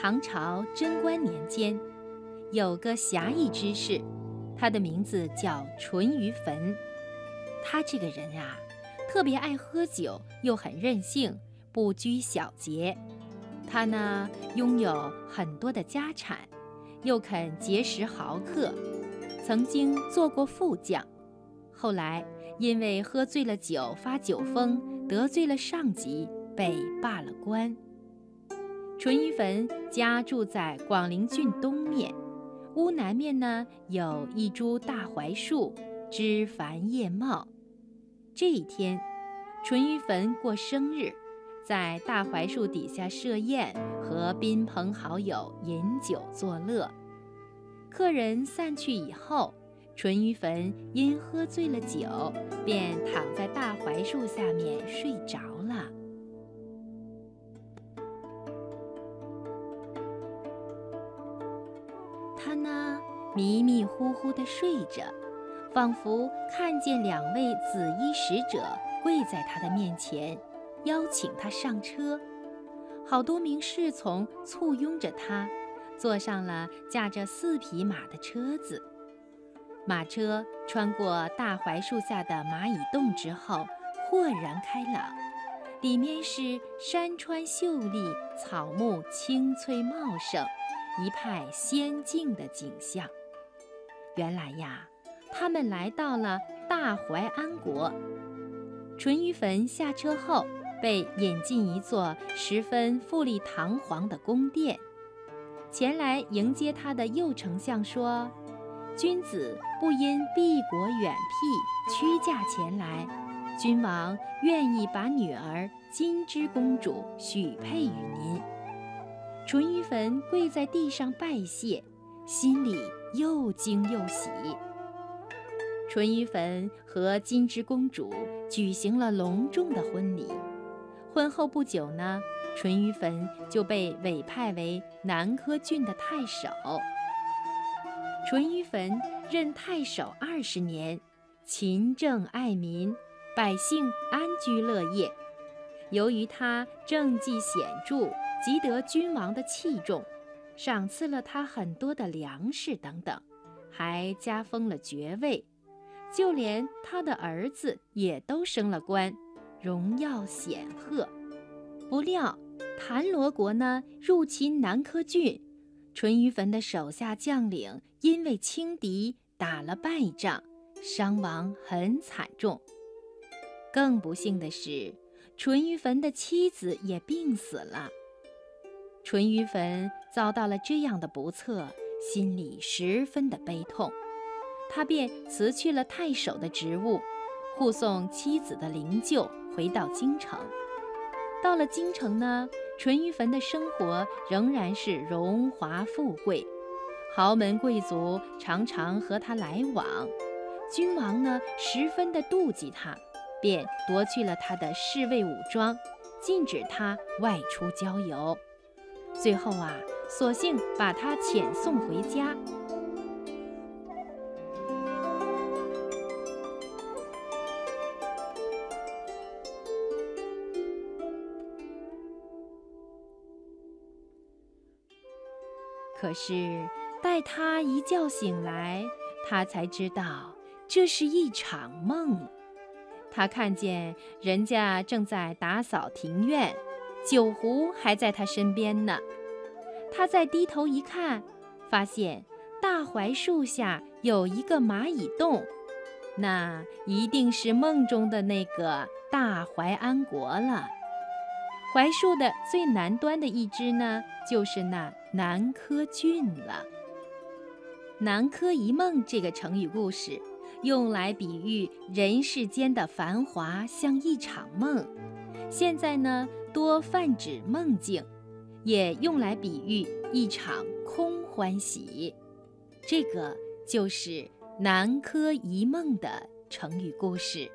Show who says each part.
Speaker 1: 唐朝贞观年间，有个侠义之士，他的名字叫淳于棼。他这个人啊，特别爱喝酒，又很任性，不拘小节。他呢，拥有很多的家产，又肯结识豪客，曾经做过副将。后来因为喝醉了酒发酒疯，得罪了上级，被罢了官。淳于棼家住在广陵郡东面，屋南面呢有一株大槐树，枝繁叶茂。这一天，淳于棼过生日，在大槐树底下设宴，和宾朋好友饮酒作乐。客人散去以后，淳于棼因喝醉了酒，便躺在大槐树下面睡着他呢，迷迷糊糊地睡着，仿佛看见两位紫衣使者跪在他的面前，邀请他上车。好多名侍从簇拥着他，坐上了驾着四匹马的车子。马车穿过大槐树下的蚂蚁洞之后，豁然开朗，里面是山川秀丽，草木青翠茂盛。一派仙境的景象。原来呀，他们来到了大淮安国。淳于棼下车后，被引进一座十分富丽堂皇的宫殿。前来迎接他的右丞相说：“君子不因避国远僻，屈驾前来。君王愿意把女儿金枝公主许配于您。”淳于棼跪在地上拜谢，心里又惊又喜。淳于棼和金枝公主举行了隆重的婚礼。婚后不久呢，淳于棼就被委派为南柯郡的太守。淳于棼任太守二十年，勤政爱民，百姓安居乐业。由于他政绩显著。极得君王的器重，赏赐了他很多的粮食等等，还加封了爵位，就连他的儿子也都升了官，荣耀显赫。不料谭罗国呢入侵南柯郡，淳于棼的手下将领因为轻敌打了败仗，伤亡很惨重。更不幸的是，淳于棼的妻子也病死了。淳于棼遭到了这样的不测，心里十分的悲痛，他便辞去了太守的职务，护送妻子的灵柩回到京城。到了京城呢，淳于棼的生活仍然是荣华富贵，豪门贵族常常和他来往，君王呢十分的妒忌他，便夺去了他的侍卫武装，禁止他外出郊游。最后啊，索性把他遣送回家。可是待他一觉醒来，他才知道这是一场梦。他看见人家正在打扫庭院。酒壶还在他身边呢，他再低头一看，发现大槐树下有一个蚂蚁洞，那一定是梦中的那个大槐安国了。槐树的最南端的一枝呢，就是那南柯郡了。南柯一梦这个成语故事，用来比喻人世间的繁华像一场梦。现在呢，多泛指梦境，也用来比喻一场空欢喜。这个就是南柯一梦的成语故事。